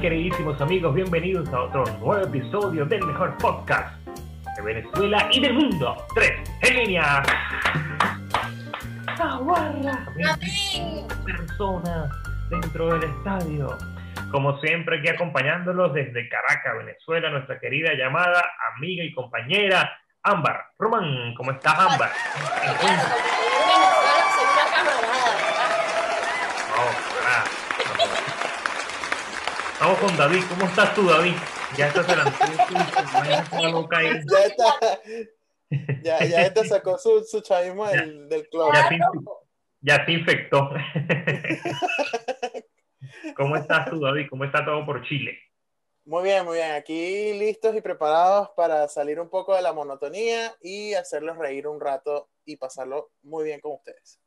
queridísimos amigos? Bienvenidos a otro nuevo episodio del mejor podcast de Venezuela y del mundo. Tres en línea. ¡Aguarda! Personas dentro del estadio. Como siempre, aquí acompañándolos desde Caracas, Venezuela, nuestra querida llamada amiga y compañera Ámbar. Román, ¿cómo estás, Ámbar? Vamos con David. ¿Cómo estás tú, David? Ya estás ahí. Ya está. Ya, ya este sacó su, su chavismo del, del club. Ya, ya se infectó. ¿Cómo estás tú, David? ¿Cómo está todo por Chile? Muy bien, muy bien. Aquí listos y preparados para salir un poco de la monotonía y hacerlos reír un rato y pasarlo muy bien con ustedes.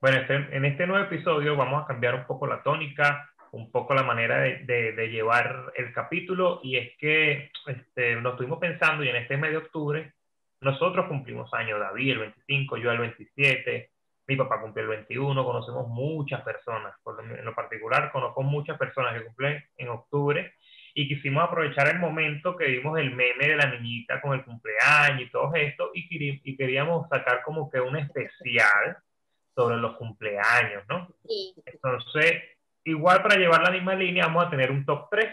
Bueno, este, en este nuevo episodio vamos a cambiar un poco la tónica, un poco la manera de, de, llevar el capítulo y es que este, nos estuvimos pensando y en este mes de octubre nosotros cumplimos años, David el 25, yo el 27, mi papá cumplió el 21, conocemos muchas personas, en lo particular conozco muchas personas que cumplen en octubre y quisimos aprovechar el momento que vimos el meme de la niñita con el cumpleaños y todo esto y, y queríamos sacar como que un especial sobre los cumpleaños, ¿no? Sí. Entonces, igual para llevar la misma línea vamos a tener un top 3,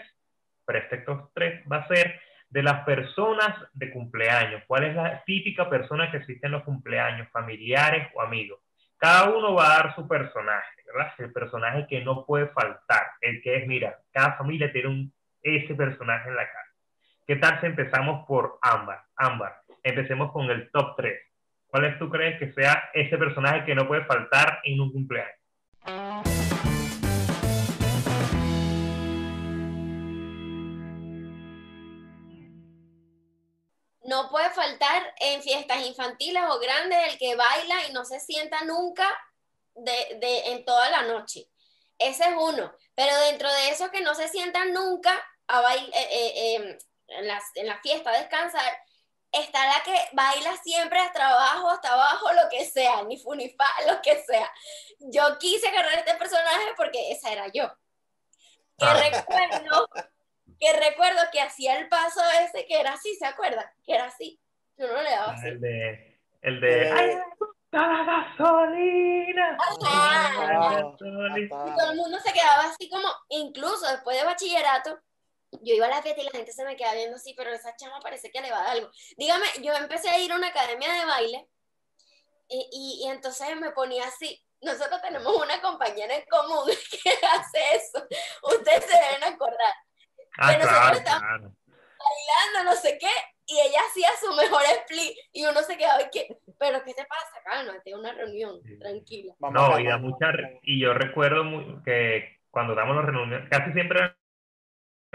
pero este top 3 va a ser de las personas de cumpleaños. ¿Cuál es la típica persona que existe en los cumpleaños, familiares o amigos? Cada uno va a dar su personaje, ¿verdad? El personaje que no puede faltar, el que es, mira, cada familia tiene un, ese personaje en la casa. ¿Qué tal si empezamos por Ámbar? Ámbar, empecemos con el top 3. ¿Cuál es tú crees que sea ese personaje que no puede faltar en un cumpleaños? Faltar en fiestas infantiles o grandes el que baila y no se sienta nunca de, en toda la noche. Ese es uno. Pero dentro de eso que no se sienta nunca a bailar, eh, eh, em, en, la, en la fiesta a descansar, está la que baila siempre hasta abajo, hasta abajo, lo que sea, ni fu ni fa, lo que sea. Yo quise agarrar este personaje porque esa era yo. Que ah. recuerdo que recuerdo que hacía el paso ese que era así, ¿se acuerda? Que era así. Yo no le daba así. El de. El de. ¡Ay, la gasolina! Y todo el mundo se quedaba así como, incluso después de bachillerato, yo iba a la fiesta y la gente se me quedaba viendo así, pero esa chama parece que le va a dar algo. Dígame, yo empecé a ir a una academia de baile y, y, y entonces me ponía así. Nosotros tenemos una compañera en común que hace eso. Ustedes se deben acordar Ah, claro, claro. bailando, no sé qué, y ella hacía su mejor split, y uno se quedaba, y ¿qué? ¿Pero qué te pasa? Cálmate, una reunión, tranquila. No, y, da mucha, y yo recuerdo muy, que cuando damos las reuniones, casi siempre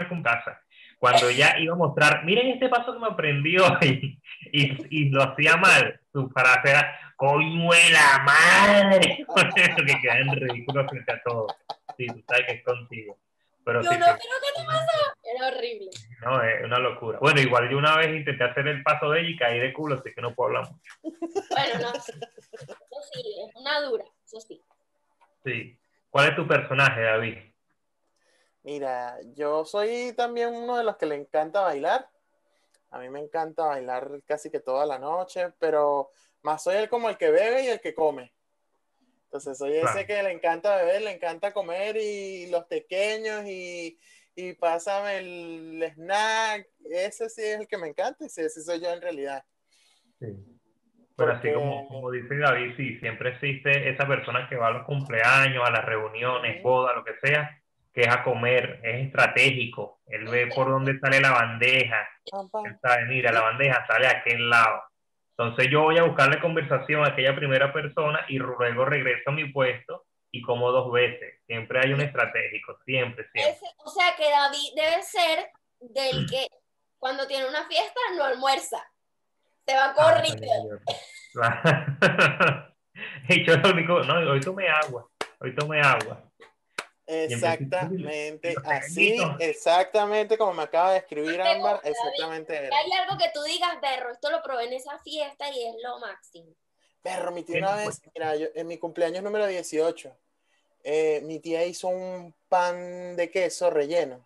con casa, cuando ella iba a mostrar, miren este paso que me aprendió, y, y, lo hacía mal, su frase era, coñuela madre, que queda en ridículo frente a todo. Sí, tú sabes que es contigo. Pero yo no creo que te pasó. Era horrible. No, es una locura. Bueno, igual yo una vez intenté hacer el paso de ella y caí de culo, así que no puedo hablar mucho. Bueno, no. Eso sí, es una dura, eso sí. Sí. ¿Cuál es tu personaje, David? Mira, yo soy también uno de los que le encanta bailar. A mí me encanta bailar casi que toda la noche, pero más soy el como el que bebe y el que come. Entonces soy ese que le encanta beber, le encanta comer y los pequeños y, y pásame el snack. Ese sí es el que me encanta y ese soy yo en realidad. Sí. Pero así como, como, dice David, sí, siempre existe esa persona que va a los cumpleaños, a las reuniones, bodas, lo que sea, que es a comer, es estratégico. Él ve por dónde sale la bandeja. Él sabe, mira, la bandeja sale a aquel lado entonces yo voy a buscarle conversación a aquella primera persona y luego regreso a mi puesto y como dos veces. Siempre hay un estratégico, siempre, siempre. o sea que David debe ser del que cuando tiene una fiesta no almuerza. Se va corriendo. Ah, yo lo único, no, hoy tomé agua, hoy tomé agua. Exactamente, así, exactamente como me acaba de escribir Ámbar, exactamente. Hay algo que tú digas, perro, esto lo probé en esa fiesta y es lo máximo. Perro, mi tío una vez, mira, yo, en mi cumpleaños número 18, eh, mi tía hizo un pan de queso relleno.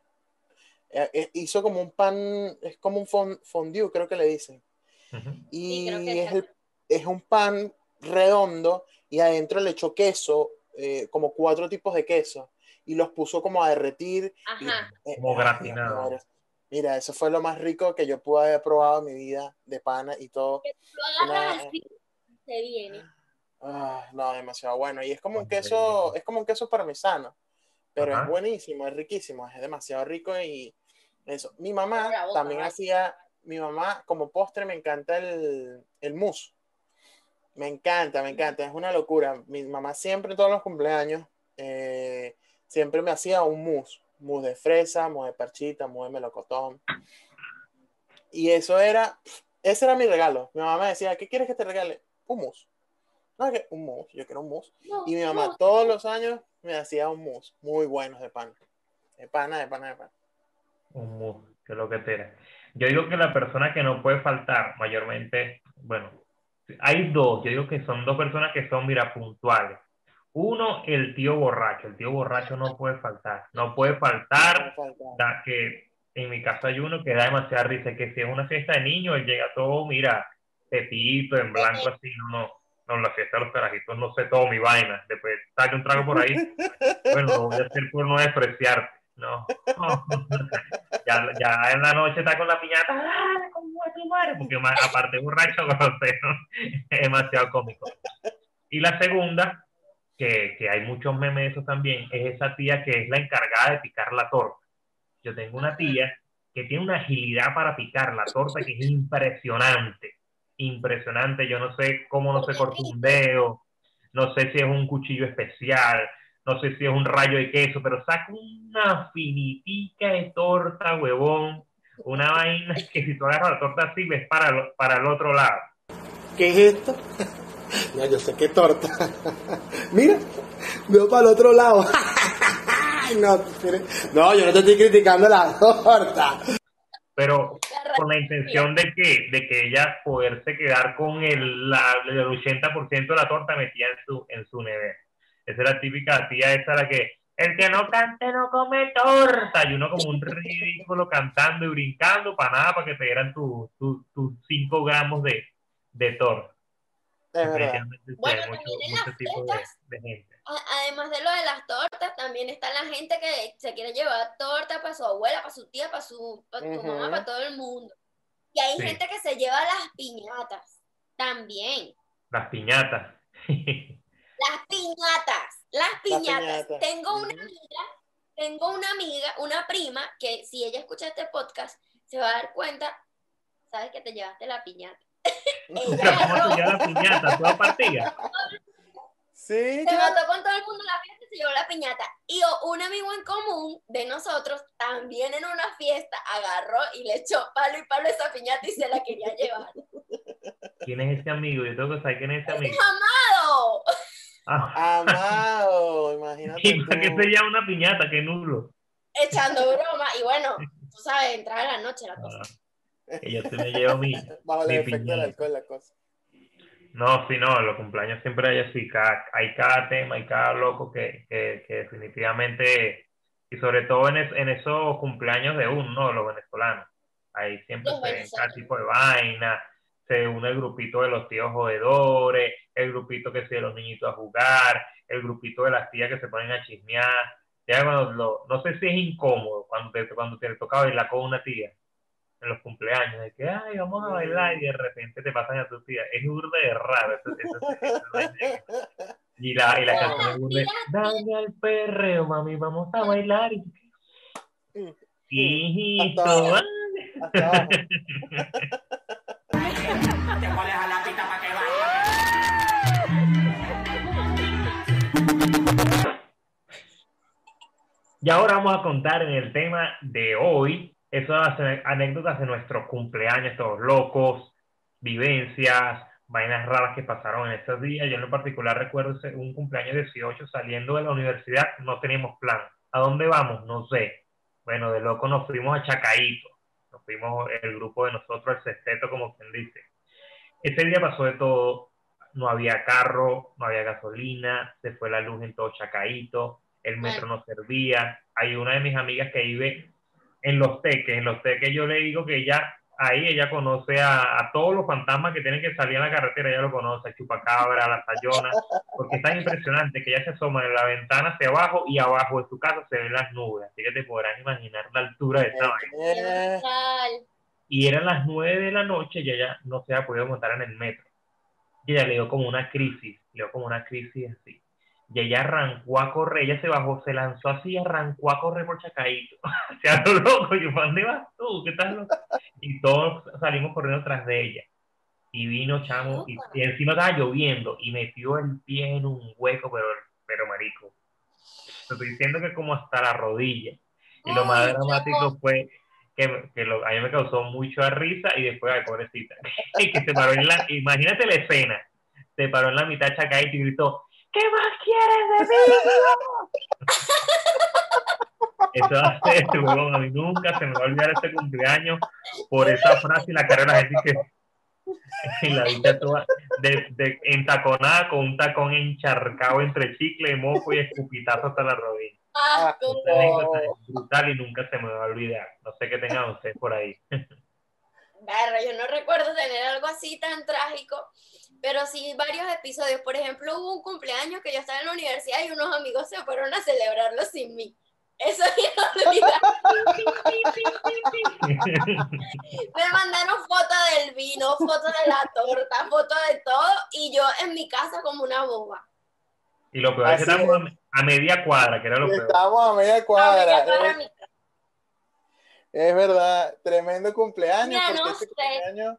Eh, eh, hizo como un pan, es como un fondue, creo que le dicen. Y es, es, un pan redondo y adentro le echó queso, como cuatro tipos de queso, y los puso como a derretir. como gratinado. Mira, eso fue lo más rico que yo pude haber probado en mi vida de pana y todo. Lo agarras así, se viene. Ah, no, demasiado bueno. Y es como un queso, es como un queso parmesano, pero es buenísimo, es riquísimo, es demasiado rico y eso. Mi mamá también hacía, mi mamá como postre me encanta el, el mousse. Me encanta, me encanta, es una locura. Mi mamá siempre, todos los cumpleaños, eh, siempre me hacía un mousse mousse de fresa, mousse de parchita, mousse de melocotón. Y eso era, ese era mi regalo. Mi mamá me decía, ¿qué quieres que te regale? Un mousse. No, que un mousse, yo quiero un mousse. y mi mamá todos los años me hacía un mousse muy buenos de pan. De pana, de pana, de pan. Un mousse, que es lo que te era. Yo digo que la persona que no puede faltar mayormente, bueno, hay dos, yo digo que son dos personas que son, mira, puntuales. Uno, el tío borracho. El tío borracho no puede faltar. No puede faltar. que en mi casa hay uno que da demasiada risa. Que si es una fiesta de niños, él llega todo, mira, pepito, en blanco, así. No, no. No, la fiesta de los carajitos, no sé todo mi vaina. Después saque un trago por ahí. Bueno, lo voy a hacer por no despreciarte. No. ya, ya en la noche está con la piñata. ¡Ah, Porque aparte borracho, es demasiado cómico. Y la segunda, que, hay muchos memes de eso también, es esa tía que es la encargada de picar la torta. Yo tengo una tía que tiene una agilidad para picar la torta que es impresionante, impresionante. Yo no sé cómo no se corta un dedo, no sé si es un cuchillo especial, no sé si es un rayo de queso, pero saca una finitica de torta, huevón, una vaina que si tú agarras la torta así ves para, para el otro lado. ¿Qué es esto? Ya, yo sé qué torta. Mira, veo para el otro lado. no, no, yo no te estoy criticando la torta. Pero con la intención de que, de que ella poderse quedar con el, la, el 80% de la torta metida en su, en su nevera. Esa es la típica tía esa la que el que no cante no come torta. Y uno como un ridículo cantando y brincando para nada, para que te dieran tus 5 gramos de, de torta. Bueno, además de lo de las tortas, también está la gente que se quiere llevar torta para su abuela, para su tía, para su, mamá, para todo el mundo. Y hay gente que se lleva las piñatas también. Las piñatas. las piñatas, las piñatas. Tengo una amiga, tengo una amiga, una prima, que si ella escucha este podcast, se va a dar cuenta, sabes que te llevaste la piñata. ¿Cómo te la piñata? ¿Toda partida? Sí. Se mató con todo el mundo la fiesta y se llevó la piñata. Y un amigo en común de nosotros también en una fiesta agarró y le echó palo y palo esa piñata y se la quería llevar. ¿Quién es ese amigo? Yo tengo que saber quién es ese amigo. ¡Es amado! Ah. Amado, imagínate. ¿Y para qué se llama una piñata? ¡Qué nulo! Echando broma. Y bueno, tú sabes, entrar a la noche la cosa. Ah que yo me llevo mi. Bajo el efecto del alcohol, la cosa. No, sí, no, los cumpleaños siempre hay así, cada, hay cada tema, hay cada loco que, que, que definitivamente, y sobre todo en, en, esos cumpleaños de uno, ¿no? Los venezolanos. Ahí siempre se ven cada tipo de vaina, se une el grupito de los tíos jodedores, el grupito que se de los niñitos a jugar, el grupito de las tías que se ponen a chismear. Ya cuando no sé si es incómodo cuando te, cuando te toca bailar con una tía en los cumpleaños, de que, ay, vamos a bailar y de repente te pasan a tu tía. Es de raro. y la, y la canción es dame al perreo, mami, vamos a bailar. Y... Hijito, Y ahora vamos a contar en el tema de hoy esas anécdotas de nuestros cumpleaños, todos locos, vivencias, vainas raras que pasaron en esos días. Yo en lo particular recuerdo un cumpleaños 18 saliendo de la universidad, no teníamos plan. ¿A dónde vamos? No sé. Bueno, de loco nos fuimos a Chacaíto. Nos fuimos el grupo de nosotros, el sexteto, como quien dice. Ese día pasó de todo. no había carro, no había gasolina, se fue la luz en todo Chacaito, el metro no servía. Hay una de mis amigas que vive en Los Teques, en Los Teques yo le digo que ella, ahí ella conoce a, todos los fantasmas que tienen que salir en la carretera, ella lo conoce, a Chupacabra, la Sayona, porque es tan impresionante que ella se asoma en la ventana hacia abajo y abajo de su casa se ven las nubes, así que te podrás imaginar la altura de esta vaina. Y eran las nueve de la noche y ella no se había podido montar en el metro. Y ella le dio como una crisis, le dio como una crisis así. Y ella arrancó a correr, ella se bajó, se lanzó así y arrancó a correr por Chacaito. sea, lo loco, yo, ¿dónde vas tú? ¿Qué tal? Y todos salimos corriendo tras de ella. Y vino, chamo, y, encima estaba lloviendo y metió el pie en un hueco, pero, pero marico. Te estoy diciendo que como hasta la rodilla. Y lo más dramático fue que, que lo, a mí me causó mucha risa y después, ay, pobrecita, y que se paró en la, imagínate la escena, se paró en la mitad Chacaito y gritó, ¿qué más quieres de mí? Eso hace este huevón, a mí nunca se me va a olvidar este cumpleaños por esa frase y la cara de la gente que en la vida toda de, de, entaconada con un tacón encharcado entre chicle, moco y escupitazo hasta la rodilla. Ah, brutal y nunca se me va a olvidar. No sé qué tengan ustedes por ahí. yo no recuerdo tener algo así tan trágico, pero sí varios episodios. Por ejemplo, hubo un cumpleaños que yo estaba en la universidad y unos amigos se fueron a celebrarlo sin mí. Eso Me mandaron fotos del vino, fotos de la torta, fotos de todo, y yo en mi casa como una boba. Y lo peor es que estamos a media cuadra, que era lo peor. Estamos a media cuadra. es, verdad, tremendo cumpleaños, porque ese cumpleaños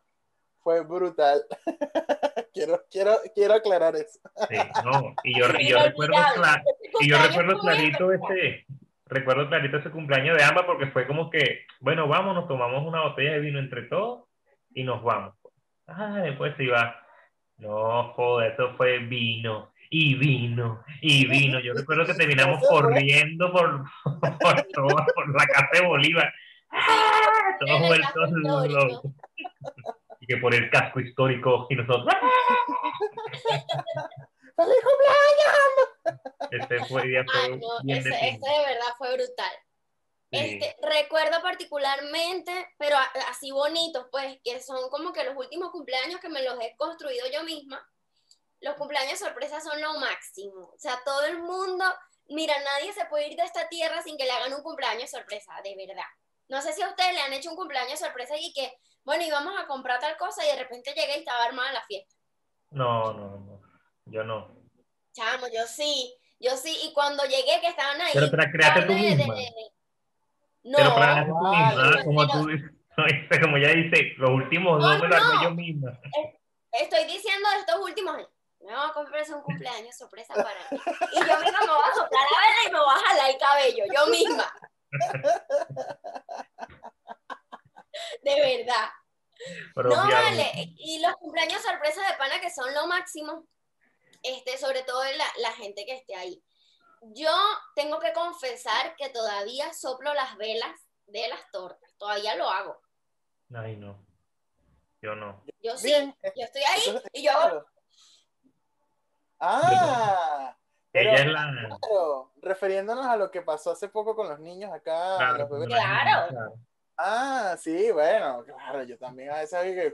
fue brutal. quiero, quiero, quiero aclarar eso. Sí, no, y yo, y yo recuerdo, y yo recuerdo clarito ese, recuerdo clarito ese cumpleaños de ambas porque fue como que, bueno, vamos, nos tomamos una botella de vino entre todos y nos vamos. Ah, después se iba. No, joder, eso fue vino y vino, y vino. Yo recuerdo que terminamos corriendo por, por, por la casa de Bolívar. ¡Ah! Todos vueltos locos. Que por el casco histórico y nosotros. ¡Feliz cumpleaños! Este fue, día fue no, ese, de verdad fue brutal. Este, recuerdo particularmente, pero así bonitos, pues, que son como que los últimos cumpleaños que me los he construido yo misma los cumpleaños sorpresa son lo máximo. O sea, todo el mundo, mira, nadie se puede ir de esta tierra sin que le hagan un cumpleaños sorpresa, de verdad. No sé si a ustedes le han hecho un cumpleaños sorpresa y que, bueno, íbamos a comprar tal cosa y de repente llegué y estaba armada la fiesta. No, no, no. Yo no. Chamo, yo sí. Yo sí. Y cuando llegué que estaban ahí. Pero para crearte tú misma. No. Pero para tú misma, como tú dices. Como ya dice, los últimos dos me los hago yo misma. Estoy diciendo estos últimos me voy a comprar un cumpleaños sorpresa para mí. Y yo misma me voy a soplar la vela y me voy a jalar el cabello, yo misma. De verdad. no, vale. Y los cumpleaños sorpresa de pana que son lo máximo, este, sobre todo la, la gente que esté ahí. Yo tengo que confesar que todavía soplo las velas de las tortas. Todavía lo hago. Ay, no. Yo no. Yo sí. Yo estoy ahí y yo Ah, ella es la. Claro, refiriéndonos a lo que pasó hace poco con los niños acá, claro, los bebés. Claro. Ah, sí, bueno, claro, yo también a veces que.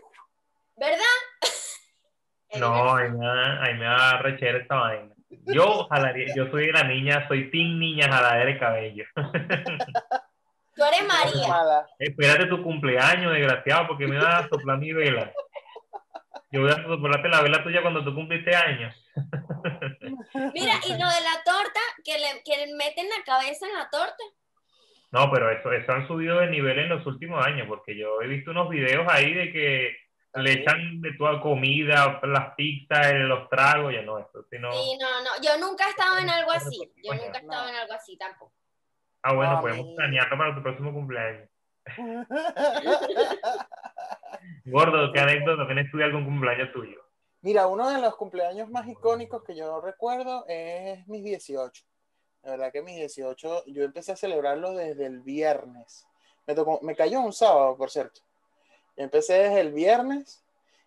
¿Verdad? No, ahí me da, ahí me da rechera esta vaina. Yo jalaría, yo soy la niña, soy team niña jaladera de cabello. Tú eres María. Espérate tu cumpleaños, desgraciado, porque me vas a soplar mi vela. Yo voy a soplarte la vela tuya cuando tú cumpliste años. Mira, y lo de la torta, que le, que meten la cabeza en la torta. No, pero eso, eso han subido de nivel en los últimos años, porque yo he visto unos videos ahí de que le echan de toda comida, las pizzas, los tragos, ya no, eso sino... Sí, no, no, yo nunca he estado en algo así, yo nunca he estado en algo así tampoco. Ah, bueno, podemos planearlo para tu próximo cumpleaños. Gordo, ¿qué anécdota tienes tú de algún cumpleaños tuyo? Mira, uno de los cumpleaños más icónicos que yo recuerdo es mis 18. La verdad que mis 18, yo empecé a celebrarlo desde el viernes. Me, tocó, me cayó un sábado, por cierto. Yo empecé desde el viernes,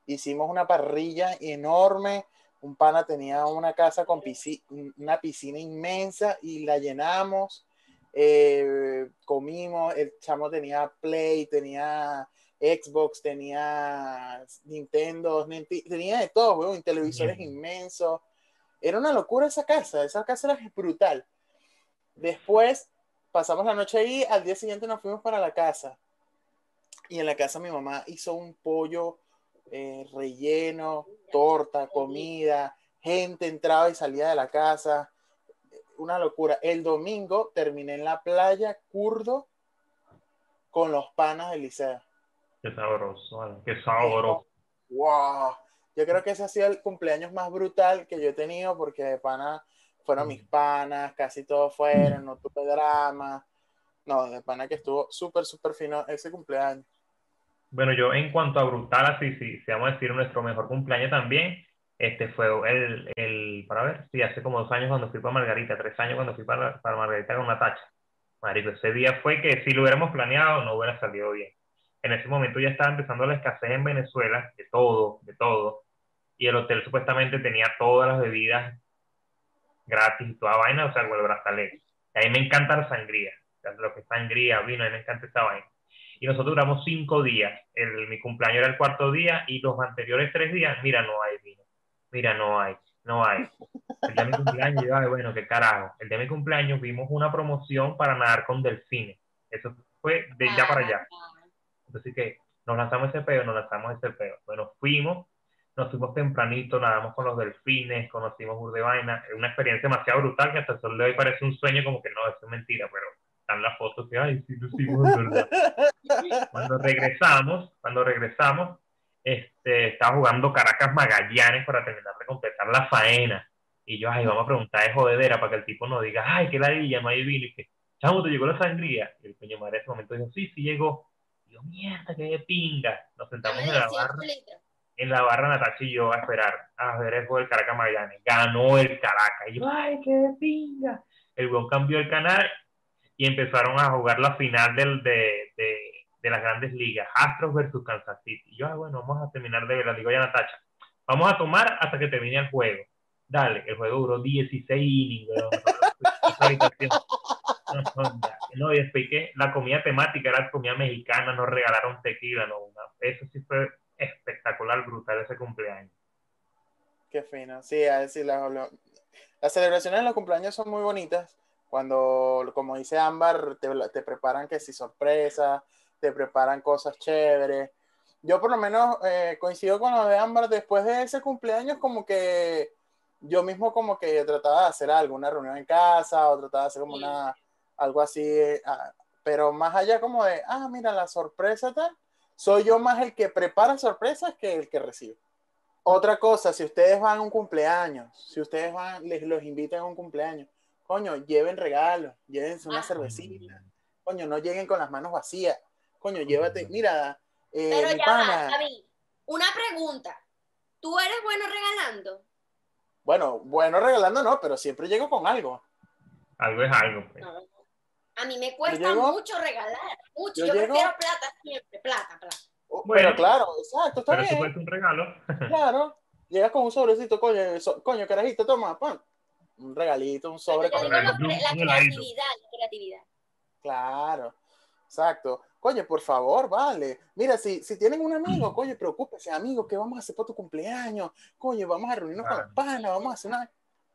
hicimos una parrilla enorme, un pana tenía una casa con piscina, una piscina inmensa y la llenamos. Eh, comimos, el chamo tenía Play, tenía Xbox, tenía Nintendo, tenía de todo, weón, televisores inmensos. Era una locura esa casa, esa casa era brutal. Después pasamos la noche ahí, al día siguiente nos fuimos para la casa. Y en la casa mi mamá hizo un pollo eh, relleno, torta, comida, gente entraba y salía de la casa. Una locura. El domingo terminé en la playa curdo con los panas de liceo. Qué sabroso, qué sabroso. Wow. Yo creo que ese ha sido el cumpleaños más brutal que yo he tenido porque de pana fueron mis panas, casi todos fueron, no tuve drama. No, de pana que estuvo súper, súper fino ese cumpleaños. Bueno, yo en cuanto a brutal, así, sí, si vamos a decir nuestro mejor cumpleaños también, este fue el, el, para ver, sí, hace como dos años cuando fui para Margarita, tres años cuando fui para, para Margarita con Natacha. Marico, ese día fue que si lo hubiéramos planeado no hubiera salido bien. En ese momento ya estaba empezando la escasez en Venezuela, de todo, de todo, y el hotel supuestamente tenía todas las bebidas gratis y toda vaina, o sea, el brazalete. A mí me encanta la sangría, lo que es sangría, vino, a mí me encanta esa vaina y nosotros duramos cinco días. El, mi cumpleaños era el cuarto día y los anteriores tres días, mira, no hay vino. Mira, no hay, no hay. El día de mi cumpleaños, yo, bueno, qué carajo. El día de mi cumpleaños vimos una promoción para nadar con delfines. Eso fue de ya para allá. Entonces, que nos lanzamos ese pedo, nos lanzamos ese pedo. Bueno, fuimos, nos fuimos tempranito, nadamos con los delfines, conocimos Urdevaina. Una experiencia demasiado brutal que hasta el sol de hoy parece un sueño, como que no, eso es mentira, pero están las fotos que, ay, sí, lo hicimos, verdad. cuando regresamos, cuando regresamos, este, estaba jugando Caracas Magallanes para terminar de completar la faena. Y yo, ay, vamos a preguntar de jodedera para que el tipo nos diga, ay, qué ladilla, no hay vino. Y que, chamo, ¿te llegó la sangría? Y el coño madre en ese momento dijo, sí, sí llegó. Y yo, mierda, qué pinga. Nos sentamos en la barra. En la barra Natacha y yo a esperar a ver el juego del Caracas Magallanes. Ganó el Caracas. Y yo, ay, qué pinga. El weón cambió el canal y empezaron a jugar la final del, de, de, de, las grandes ligas, Astros versus Kansas City. Y yo, ah, bueno, vamos a terminar de ver, la digo ya Natacha, vamos a tomar hasta que termine el juego. Dale, el juego duró 16 innings, no, y expliqué, la comida temática era comida mexicana, nos regalaron tequila, no, eso sí fue espectacular, brutal ese cumpleaños. Qué fino, sí, a decir, las, las celebraciones de los cumpleaños son muy bonitas. Cuando, como dice Ámbar, te, te preparan que si sorpresa, te preparan cosas chéveres. Yo por lo menos eh, coincido con lo de Ámbar, después de ese cumpleaños como que yo mismo como que trataba de hacer algo, una reunión en casa o trataba de hacer como una, algo así, ah, pero más allá como de, ah, mira, la sorpresa tal, soy yo más el que prepara sorpresas que el que recibe. Otra cosa, si ustedes van a un cumpleaños, si ustedes van, les los invitan a un cumpleaños, coño, lleven regalos, llévense una ah. cervecita, coño, no lleguen con las manos vacías, coño, llévate, mira, eh, Pero ya va, David, una pregunta, ¿tú eres bueno regalando? Bueno, bueno regalando no, pero siempre llego con algo. Algo es algo. Pues. A mí me cuesta mucho regalar, mucho. Yo, prefiero plata siempre, plata, plata. Oh, bueno, claro, exacto, está pero bien. Eso un regalo. claro, llegas con un sobrecito, coño, coño, carajito, toma, pan un regalito, un sobre. Con... La, creatividad, la creatividad. Claro, exacto. Coño, por favor, vale. Mira, si, si tienen un amigo, coño, preocúpese, amigo, ¿qué vamos a hacer por tu cumpleaños? Coño, vamos a reunirnos con los panas, vamos a hacer una...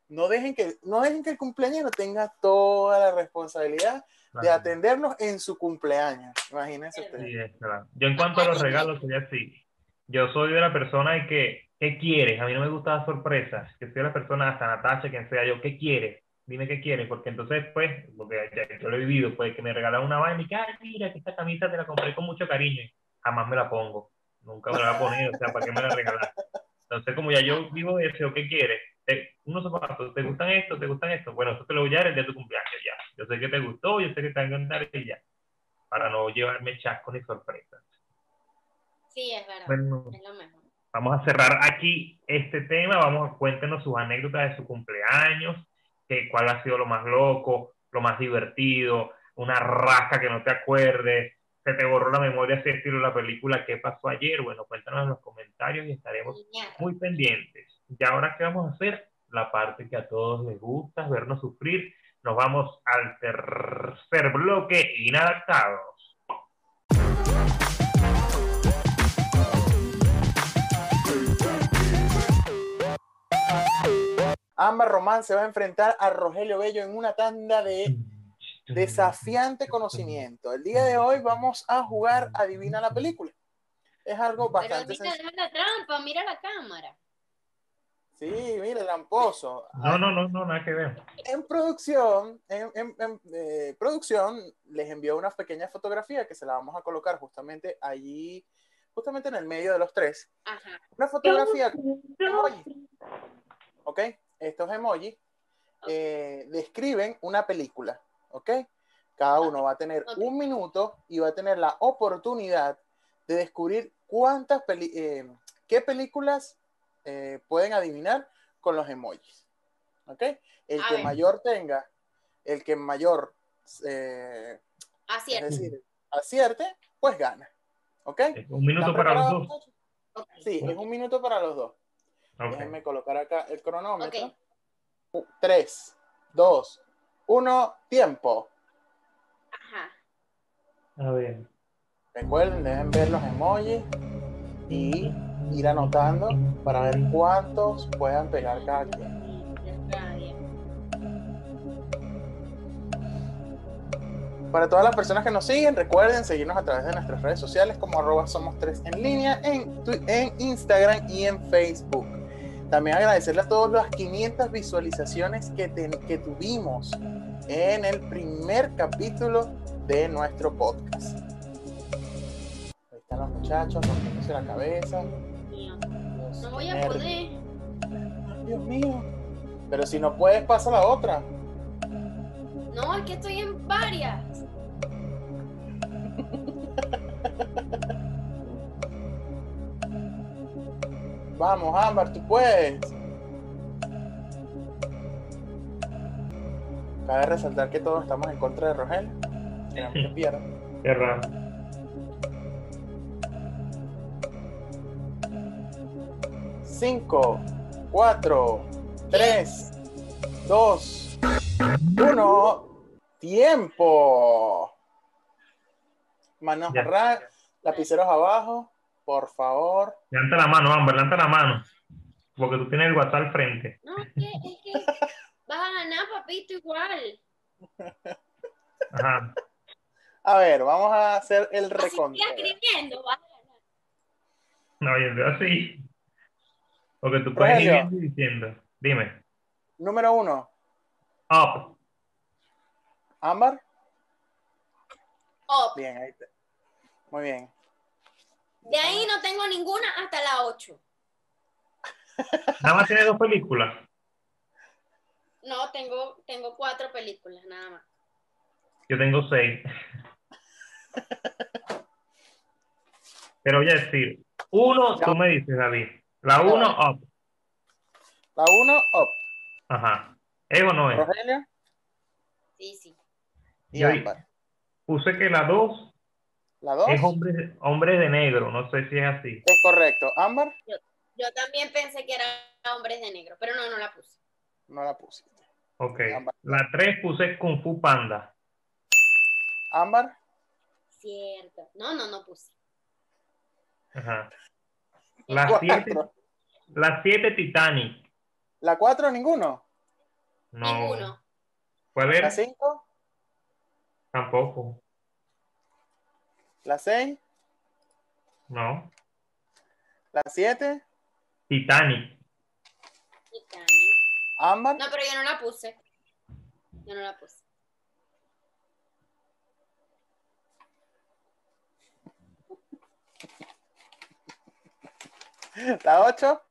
No dejen que, no dejen que el cumpleaños tenga toda la responsabilidad de atendernos en su cumpleaños. Imagínense ustedes. Yo en cuanto a los regalos, soy así. Yo soy de la persona que ¿Qué quieres? A mí no me gustan las sorpresas. Que sea la persona, hasta Natasha, quien sea yo, ¿qué quieres? Dime qué quieres, porque entonces, pues, porque yo lo he vivido, pues, que me regalan una vaina y que, ay, mira, que esta camisa te la compré con mucho cariño y jamás me la pongo. Nunca me la voy a poner, o sea, ¿para qué me la regalaste? Entonces, como ya yo vivo eso, ¿qué quieres? Unos zapatos, ¿te gustan esto? ¿Te gustan esto? Bueno, eso te lo voy a dar el día de tu cumpleaños, ya. Yo sé que te gustó, yo sé que te va a encantar y ya. Para no llevarme chasco ni sorpresas. Sí, es verdad. es lo mejor. Vamos a cerrar aquí este tema. Vamos a cuéntenos sus anécdotas de su cumpleaños, que, cuál ha sido lo más loco, lo más divertido, una rasca que no te acuerdes, se te borró la memoria si estilo la película ¿Qué pasó ayer? Bueno, cuéntanos en los comentarios y estaremos muy pendientes. ¿y ahora qué vamos a hacer? La parte que a todos les gusta, vernos sufrir. Nos vamos al tercer bloque, inadaptados. Ámbar Román se va a enfrentar a Rogelio Bello en una tanda de desafiante conocimiento. El día de hoy vamos a jugar Adivina la película. Es algo bastante Pero mira, la trampa, mira la cámara. Sí, mira, tramposo. No, no, no, no, nada que ver. En producción, en, en- en, eh, producción les envió una pequeña fotografía que se la vamos a colocar justamente allí, justamente en el medio de los tres. Ajá. Una fotografía con emojis. ¿Ok? Estos emojis eh, describen una película. ¿Ok? Cada uno va a tener un minuto y va a tener la oportunidad de descubrir cuántas peli- eh, qué películas eh, pueden adivinar con los emojis. ¿Ok? El A que ver. mayor tenga, el que mayor, eh, Así es decir, acierte, pues gana. ¿Ok? Un minuto ¿Están para los dos. Sí, es un minuto para los dos. Ok. Déjenme colocar acá el cronómetro. Tres, dos, uno, tiempo. Ajá. A ver. Recuerden, deben ver los emojis y ir anotando para ver cuántos puedan pegar cada quien. Para todas las personas que nos siguen, recuerden seguirnos a través de nuestras redes sociales como arroba somos tres en línea, en, Instagram y en Facebook. También agradecerle a todos las 500 visualizaciones que, que tuvimos en el primer capítulo de nuestro podcast. Ahí están los muchachos rompiéndose la cabeza. No voy a poder. Dios mío. Pero si no puedes, pasa la otra. No, es que estoy en varias. Vamos, Ámbar, tú puedes. Cabe resaltar que todos estamos en contra de Rogel. Que pierda. Erra. 5, 4, 3, 2, 1. Tiempo. Manos ra, lapiceros abajo, por favor. Levanta la mano, Amber, levanta la mano. Porque tú tienes el WhatsApp al frente. No, es que, es que vas a ganar, papito, igual. Ajá. A ver, vamos a hacer el reconto. escribiendo, vas a ganar. No, yo veo así. Porque tú puedes ir Rogelio. viendo y diciendo. Dime. Número uno, Up. Ámbar. Up. Bien, ahí te- Muy bien. De ahí no tengo ninguna hasta la 8. Nada más tiene dos películas. No, tengo, tengo cuatro películas, nada más. Yo tengo seis. Pero voy a decir, uno, tú me dices, David. La uno, up. La uno, up. Ajá. ¿Es o no es? Rogelio Sí, sí. y Yo- Ámbar. Puse que la dos La dos es hombres, hombres de negro. No sé si es así. es correcto. Ámbar, Yo también pensé que era Hombres de Negro, pero no, no la puse. no la pusiste. Ok. Ámbar. La tres puse Kung Fu Panda. Ámbar, Cierto. No, no, no puse. Ajá. La siete, la Titanic. La cuatro, ninguno. No. Ninguno. ¿Cuál La era? cinco, Tampoco. la seis, No. la siete, Titanic. Titanic. Ámbar, No, pero yo no la puse. Yo no la puse. La ocho,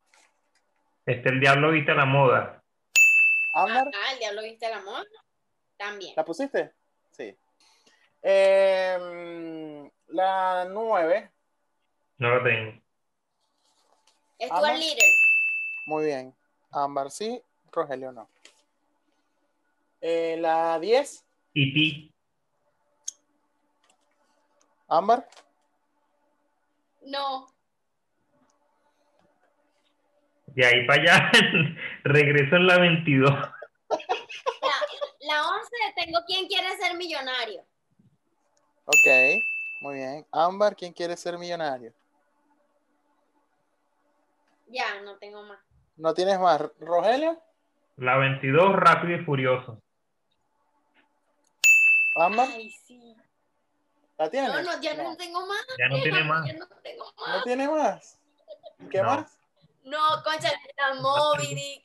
Este, el diablo viste la moda. Ámbar. Ah, el diablo viste el amor. También. ¿La pusiste? Sí. Em, la nueve, No la tengo. Stuart. Little. muy bien. Ámbar sí, Rogelio no. Eh, la diez, Y ti. Ámbar. No. De ahí para allá, regreso en la 22. La, la 11, tengo quién quiere ser millonario. Ok, muy bien. Ámbar, ¿quién quiere ser millonario? Ya, no tengo más. ¿No tienes más? ¿Rogelio? La 22, rápido y furioso. ¿Ámbar? Ay, sí. ¿La tienes? No, no, ya no tengo más. Ya no tiene más. Ya no tengo ¿No más. tiene más? ¿Qué No. más? No, concha, está Moby Dick.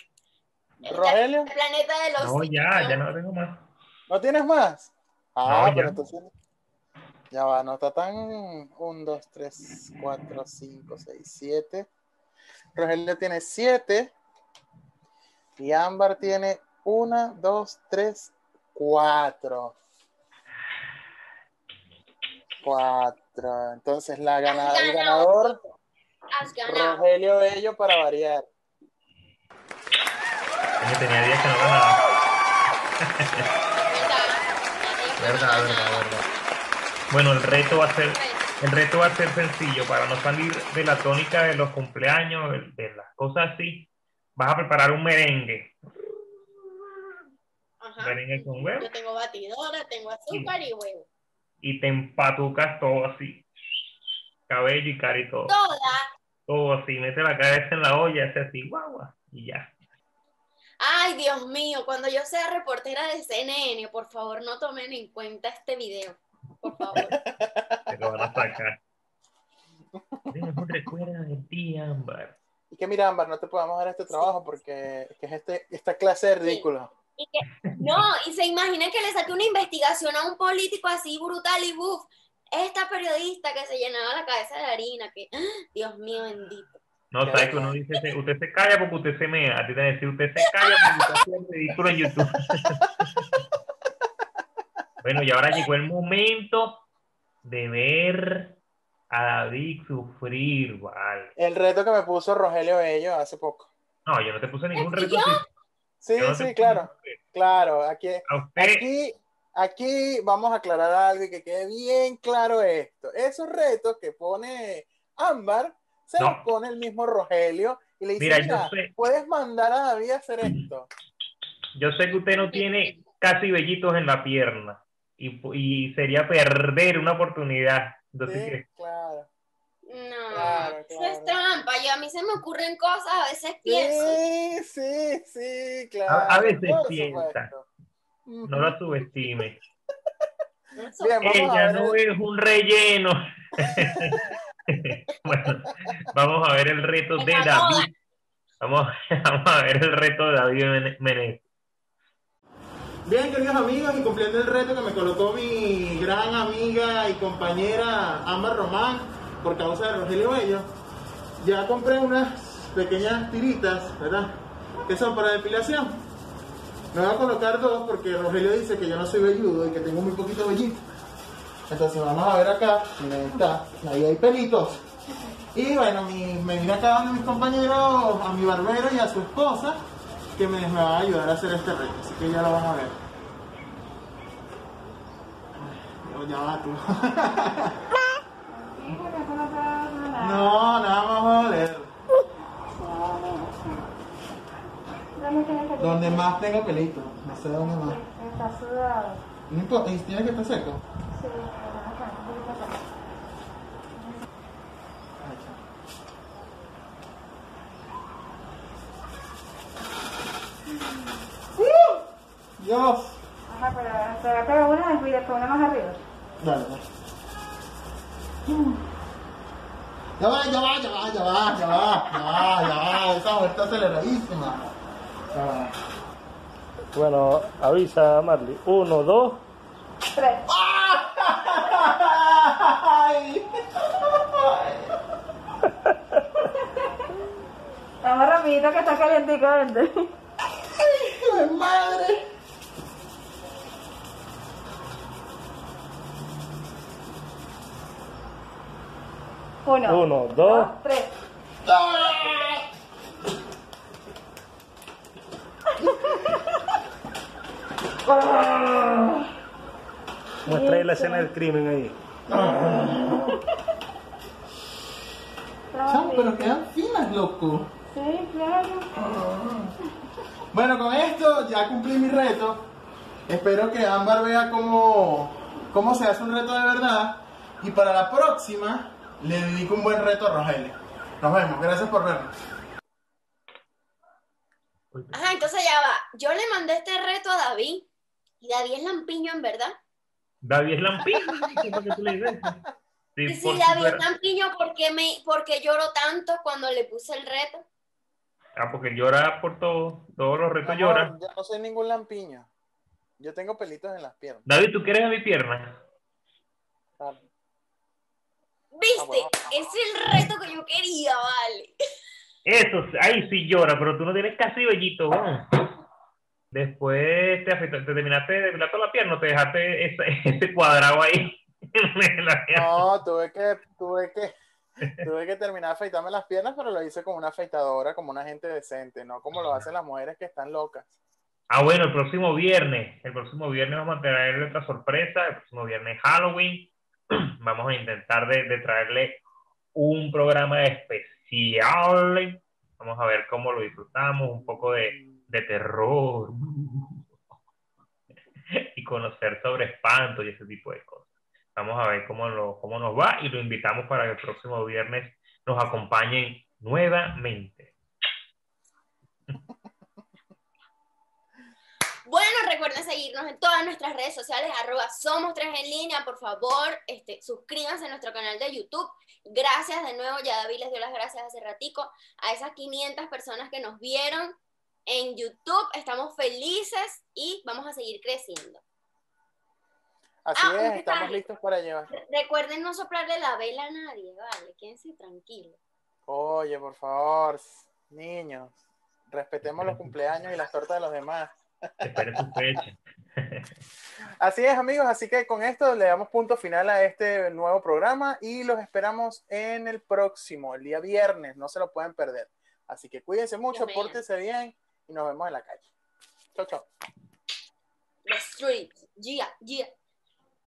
El ¿Rogelio? planeta de los No, ya, ya no tengo más. ¿No tienes más? Ah, No, pero entonces. Ya va, no está tan. 1, 2, 3, 4, 5, 6, 7. Rogelio tiene 7. Y Ámbar tiene 1, 2, 3, 4. 4. Entonces la gana- el ganado, ganador. Has ganado. Rogelio Bello para variar. Coño, tenía días que no ganaba. Verdad, Verdad, verdad, verdad. Bueno, el reto va a ser, el reto va a ser sencillo para no salir de la tónica de los cumpleaños, de, de las cosas así. Vas a preparar un merengue, Ajá. merengue con huevo, Yo tengo batidora, tengo azúcar y huevo. y te empatucas todo así, cabello y cara y todo, Toda. Todo así, mete la cabeza en la olla, hace así, guagua, y ya. Ay, Dios mío, cuando yo sea reportera de CNN, por favor, no tomen en cuenta este video. Por favor. Te lo van a sacar. Un recuerdo de ti, Ámbar. Y que mira, Ámbar, no te podemos dar este trabajo porque que es este, esta clase de ridículo. Y que, no, y se imagina que le saque una investigación a un político así brutal y buf. Esta periodista que se llenaba la cabeza de harina, que, ¡ah! Dios mío bendito. No, sabes que uno dice, usted se calla porque usted se mea. A ti te decir, usted se calla porque usted hace ridículo en YouTube. bueno, y ahora llegó el momento de ver a David sufrir, vale. El reto que me puso Rogelio Bello hace poco. No, yo no te puse ningún ¿Es reto. sí. Sí, no sí, claro, claro. Aquí, A usted, aquí, aquí vamos a aclarar algo y que quede bien claro esto. Esos retos que pone Ámbar, se No. los pone el mismo Rogelio y le dice, Mira, mira, yo sé. puedes mandar a David a hacer esto. yo sé que usted no tiene casi vellitos en la pierna y, y sería perder una oportunidad. Entonces, Sí, ¿qué? claro. No, Claro, eso es claro. trampa. Yo a mí se me ocurren cosas, a veces pienso. Sí, sí, sí, claro. a veces piensa. supuesto. No la subestime. Bien, Ella no es un relleno. bueno, vamos a ver el reto de David. Vamos, vamos a ver el reto de David Men- Menezes. Bien, queridos amigos, y cumpliendo el reto que me colocó mi gran amiga y compañera Ámbar Román por causa de Rogelio Bello, ya compré unas pequeñas tiritas, ¿verdad? Que son para depilación. Me voy a colocar dos porque Rogelio dice que yo no soy velludo y que tengo muy poquito vellito. Entonces vamos a ver acá, miren, está, ahí hay pelitos. Y bueno, mi, me vine acá donde mis compañeros, a mi barbero y a su esposa, que me, me va a ayudar a hacer este reto, así que ya lo vamos a ver. Ay, Ya va tú. no, nada más Donde más tenga pelito, no sé dónde más. Está sudado. No importa, y tiene que estar seco. Sí. ¡Uh! Dios. Ajá, pero va a pegar una y después una más arriba. Dale, dale. Ya va, ya va, ya va, ya va, ya va, ya va, ya va. Esa está aceleradísima. Va. Bueno, avisa Marley. Uno, dos. Tres. Ay. Vamos rapidito que está calientico, vente. ¡Hijo de madre! Uno. Uno, dos. tres. ¡Ah! Muestra ahí la escena del crimen ahí. Chamo, pero quedan finas, loco. Sí, Sí, claro. Bueno, con esto ya cumplí mi reto. Espero que Ámbar vea cómo, cómo se hace un reto de verdad. Y para la próxima le dedico un buen reto a Rogelio. Nos vemos. Gracias por vernos. Ajá, entonces ya va. Yo le mandé este reto a David. Y David es lampiño, en verdad. David es lampiño. ¿qué fue que tú le dices? Sí, Y si por David es lampiño, ¿por qué, me, por qué lloró tanto cuando le puse el reto? Ah, porque llora por todo. Todos los retos llora. Yo no soy ningún lampiño. Yo tengo pelitos en las piernas. David, ¿tú quieres a mi pierna? ¿Viste? Ah, bueno. Es el reto que yo quería, vale. Eso, ahí sí llora, pero tú no tienes casi vellito. ¿no? Después te, te terminaste de depilar toda la pierna, te dejaste ese, ese cuadrado ahí. en la pierna. No, tuve que, tuve que, tuve que terminar de afeitarme las piernas, pero lo hice con una afeitadora, como una gente decente, no como lo hacen las mujeres que están locas. Ah, bueno, el próximo viernes. El próximo viernes vamos a traerle otra sorpresa. El próximo viernes es Halloween. Vamos a intentar de, de traerle un programa especial. Vamos a ver cómo lo disfrutamos, un poco de, de terror y conocer sobre espanto y ese tipo de cosas. Vamos a ver cómo, lo, cómo nos va y lo invitamos para que el próximo viernes nos acompañen nuevamente. Bueno, recuerden seguirnos en todas nuestras redes sociales, arroba somos tres en línea, por favor, este, suscríbanse a nuestro canal de YouTube. Gracias de nuevo, ya David les dio las gracias hace ratico a esas 500 personas que nos vieron en YouTube. Estamos felices y vamos a seguir creciendo. Así Ah, es, estamos listos para llevar. Re- Recuerden no soplarle la vela a nadie, vale, quédense tranquilos. Oye, por favor, niños, respetemos los cumpleaños y las tortas de los demás. Esperen su fecha. Así es, amigos, así que con esto le damos punto final a este nuevo programa y los esperamos en el próximo, el día viernes, no se lo pueden perder. Así que cuídense mucho, pórtense bien y nos vemos en la calle. Chao, chao. The streets, yeah, yeah.